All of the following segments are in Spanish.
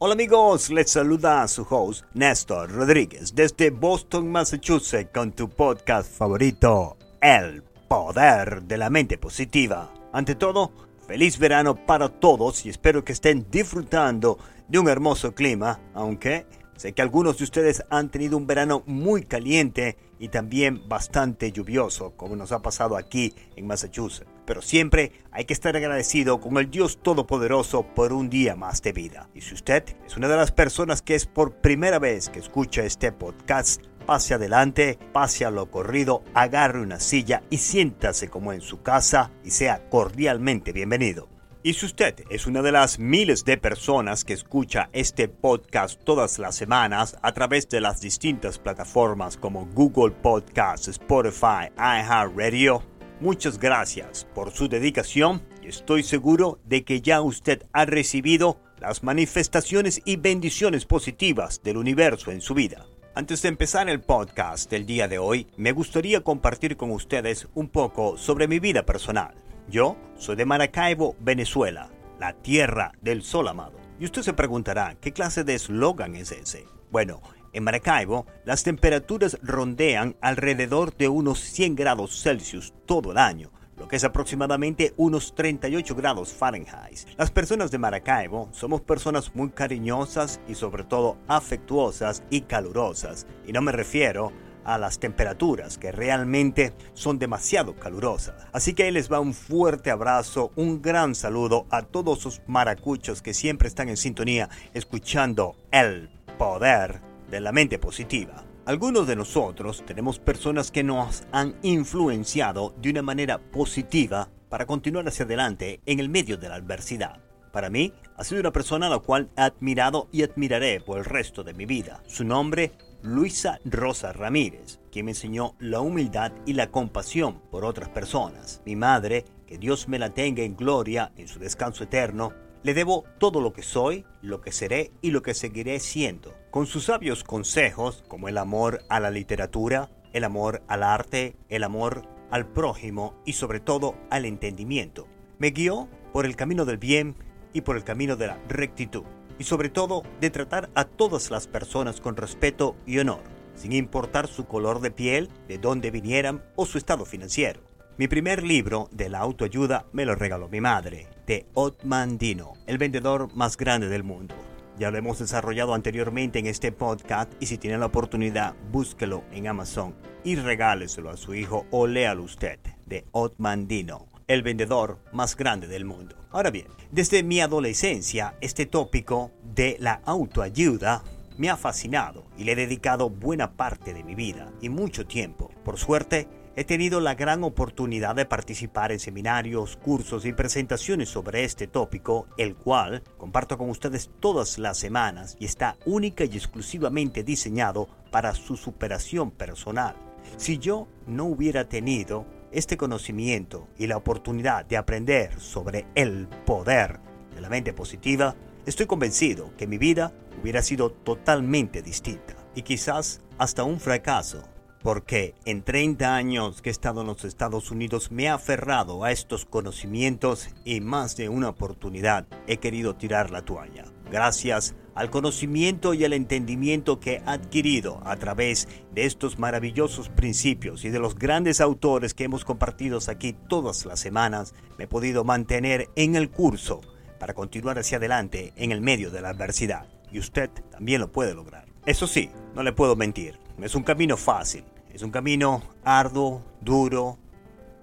Hola amigos, les saluda su host Néstor Rodríguez desde Boston, Massachusetts con tu podcast favorito, El Poder de la Mente Positiva. Ante todo, feliz verano para todos y espero que estén disfrutando de un hermoso clima, aunque sé que algunos de ustedes han tenido un verano muy caliente y también bastante lluvioso, como nos ha pasado aquí en Massachusetts. Pero siempre hay que estar agradecido con el Dios Todopoderoso por un día más de vida. Y si usted es una de las personas que es por primera vez que escucha este podcast, pase adelante, pase a lo corrido, agarre una silla y siéntase como en su casa y sea cordialmente bienvenido. Y si usted es una de las miles de personas que escucha este podcast todas las semanas a través de las distintas plataformas como Google Podcasts, Spotify, iHeartRadio, muchas gracias por su dedicación y estoy seguro de que ya usted ha recibido las manifestaciones y bendiciones positivas del universo en su vida. Antes de empezar el podcast del día de hoy, me gustaría compartir con ustedes un poco sobre mi vida personal. Yo soy de Maracaibo, Venezuela, la tierra del sol amado. Y usted se preguntará, ¿qué clase de eslogan es ese? Bueno, en Maracaibo, las temperaturas rondean alrededor de unos 100 grados Celsius todo el año, lo que es aproximadamente unos 38 grados Fahrenheit. Las personas de Maracaibo somos personas muy cariñosas y sobre todo afectuosas y calurosas. Y no me refiero a las temperaturas que realmente son demasiado calurosas. Así que ahí les va un fuerte abrazo, un gran saludo a todos esos maracuchos que siempre están en sintonía escuchando el poder de la mente positiva. Algunos de nosotros tenemos personas que nos han influenciado de una manera positiva para continuar hacia adelante en el medio de la adversidad. Para mí, ha sido una persona a la cual he admirado y admiraré por el resto de mi vida. Su nombre, Luisa Rosa Ramírez, quien me enseñó la humildad y la compasión por otras personas. Mi madre, que Dios me la tenga en gloria en su descanso eterno, le debo todo lo que soy, lo que seré y lo que seguiré siendo. Con sus sabios consejos, como el amor a la literatura, el amor al arte, el amor al prójimo y sobre todo al entendimiento, me guió por el camino del bien y por el camino de la rectitud, y sobre todo de tratar a todas las personas con respeto y honor, sin importar su color de piel, de dónde vinieran o su estado financiero. Mi primer libro de la autoayuda me lo regaló mi madre, de Otman Dino, el vendedor más grande del mundo. Ya lo hemos desarrollado anteriormente en este podcast y si tiene la oportunidad, búsquelo en Amazon y regáleselo a su hijo o léalo usted, de Otman Dino, el vendedor más grande del mundo. Ahora bien, desde mi adolescencia, este tópico de la autoayuda me ha fascinado y le he dedicado buena parte de mi vida y mucho tiempo. Por suerte, He tenido la gran oportunidad de participar en seminarios, cursos y presentaciones sobre este tópico, el cual comparto con ustedes todas las semanas y está única y exclusivamente diseñado para su superación personal. Si yo no hubiera tenido este conocimiento y la oportunidad de aprender sobre el poder de la mente positiva, estoy convencido que mi vida hubiera sido totalmente distinta y quizás hasta un fracaso porque en 30 años que he estado en los Estados Unidos me he aferrado a estos conocimientos y más de una oportunidad he querido tirar la toalla. Gracias al conocimiento y al entendimiento que he adquirido a través de estos maravillosos principios y de los grandes autores que hemos compartido aquí todas las semanas, me he podido mantener en el curso para continuar hacia adelante en el medio de la adversidad. Y usted también lo puede lograr. Eso sí, no le puedo mentir, es un camino fácil, es un camino arduo, duro,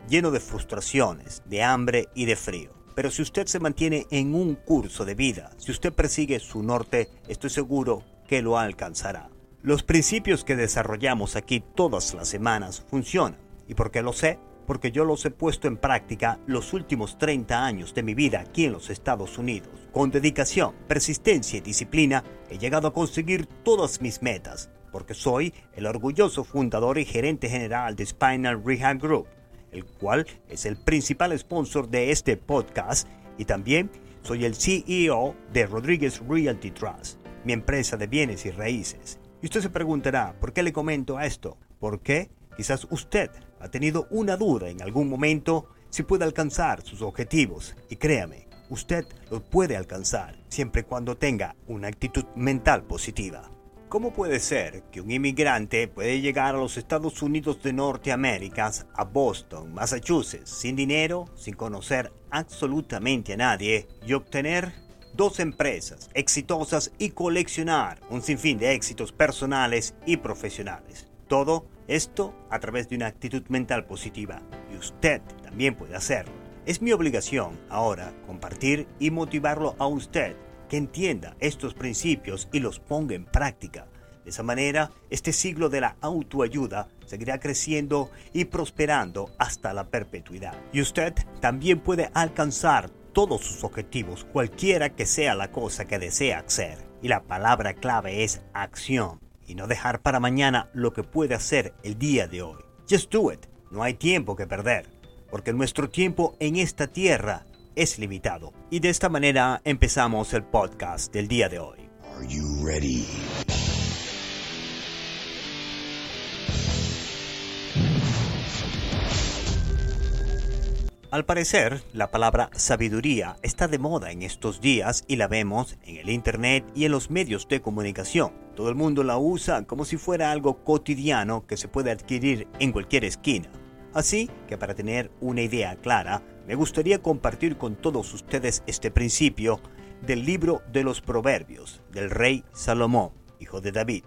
lleno de frustraciones, de hambre y de frío. Pero si usted se mantiene en un curso de vida, si usted persigue su norte, estoy seguro que lo alcanzará. Los principios que desarrollamos aquí todas las semanas funcionan. ¿Y por qué lo sé? Porque yo los he puesto en práctica los últimos 30 años de mi vida aquí en los Estados Unidos. Con dedicación, persistencia y disciplina he llegado a conseguir todas mis metas porque soy el orgulloso fundador y gerente general de Spinal Rehab Group, el cual es el principal sponsor de este podcast y también soy el CEO de Rodríguez Realty Trust, mi empresa de bienes y raíces. Y usted se preguntará, ¿por qué le comento esto? Porque quizás usted ha tenido una duda en algún momento si puede alcanzar sus objetivos. Y créame, usted lo puede alcanzar siempre y cuando tenga una actitud mental positiva. ¿Cómo puede ser que un inmigrante puede llegar a los Estados Unidos de Norteamérica, a Boston, Massachusetts, sin dinero, sin conocer absolutamente a nadie y obtener dos empresas exitosas y coleccionar un sinfín de éxitos personales y profesionales? Todo esto a través de una actitud mental positiva y usted también puede hacerlo. Es mi obligación ahora compartir y motivarlo a usted entienda estos principios y los ponga en práctica. De esa manera, este siglo de la autoayuda seguirá creciendo y prosperando hasta la perpetuidad. Y usted también puede alcanzar todos sus objetivos, cualquiera que sea la cosa que desea hacer. Y la palabra clave es acción y no dejar para mañana lo que puede hacer el día de hoy. Just do it. No hay tiempo que perder, porque nuestro tiempo en esta tierra es limitado. Y de esta manera empezamos el podcast del día de hoy. Are you ready? Al parecer, la palabra sabiduría está de moda en estos días y la vemos en el Internet y en los medios de comunicación. Todo el mundo la usa como si fuera algo cotidiano que se puede adquirir en cualquier esquina. Así que para tener una idea clara, me gustaría compartir con todos ustedes este principio del libro de los Proverbios del rey Salomón, hijo de David,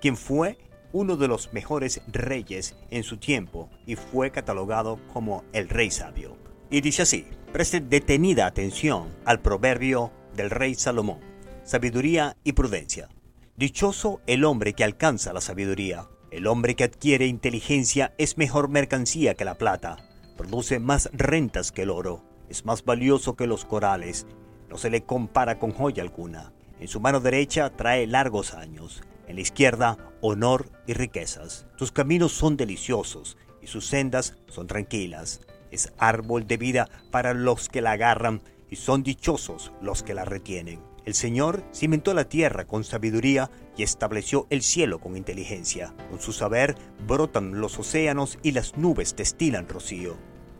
quien fue uno de los mejores reyes en su tiempo y fue catalogado como el rey sabio. Y dice así, preste detenida atención al proverbio del rey Salomón, sabiduría y prudencia. Dichoso el hombre que alcanza la sabiduría, el hombre que adquiere inteligencia es mejor mercancía que la plata, produce más rentas que el oro, es más valioso que los corales, no se le compara con joya alguna. En su mano derecha trae largos años, en la izquierda honor y riquezas. Sus caminos son deliciosos y sus sendas son tranquilas. Es árbol de vida para los que la agarran y son dichosos los que la retienen. El Señor cimentó la tierra con sabiduría y estableció el cielo con inteligencia. Con su saber brotan los océanos y las nubes destilan rocío.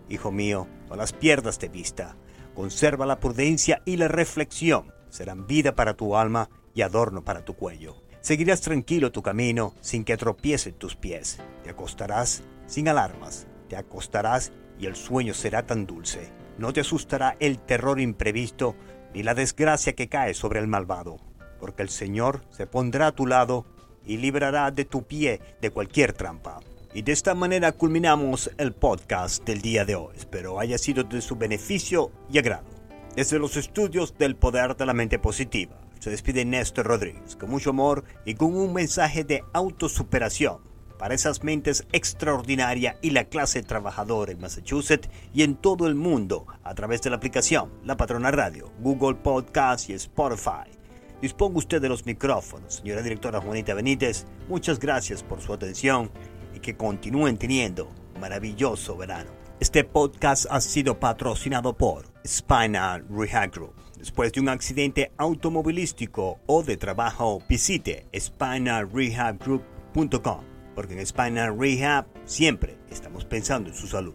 Hijo mío, no las pierdas de vista. Conserva la prudencia y la reflexión. Serán vida para tu alma y adorno para tu cuello. Seguirás tranquilo tu camino sin que tropiecen tus pies. Te acostarás sin alarmas. Te acostarás y el sueño será tan dulce. No te asustará el terror imprevisto ni la desgracia que cae sobre el malvado, porque el Señor se pondrá a tu lado y librará de tu pie de cualquier trampa. Y de esta manera culminamos el podcast del día de hoy. Espero haya sido de su beneficio y agrado. Desde los estudios del poder de la mente positiva, se despide Néstor Rodríguez con mucho amor y con un mensaje de autosuperación para esas mentes extraordinarias y la clase trabajadora en Massachusetts y en todo el mundo a través de la aplicación La Patrona Radio, Google Podcast y Spotify. Disponga usted de los micrófonos, señora directora Juanita Benítez. Muchas gracias por su atención y que continúen teniendo maravilloso verano. Este podcast ha sido patrocinado por Spinal Rehab Group. Después de un accidente automovilístico o de trabajo, visite spinalrehabgroup.com porque en Spinal Rehab siempre estamos pensando en su salud.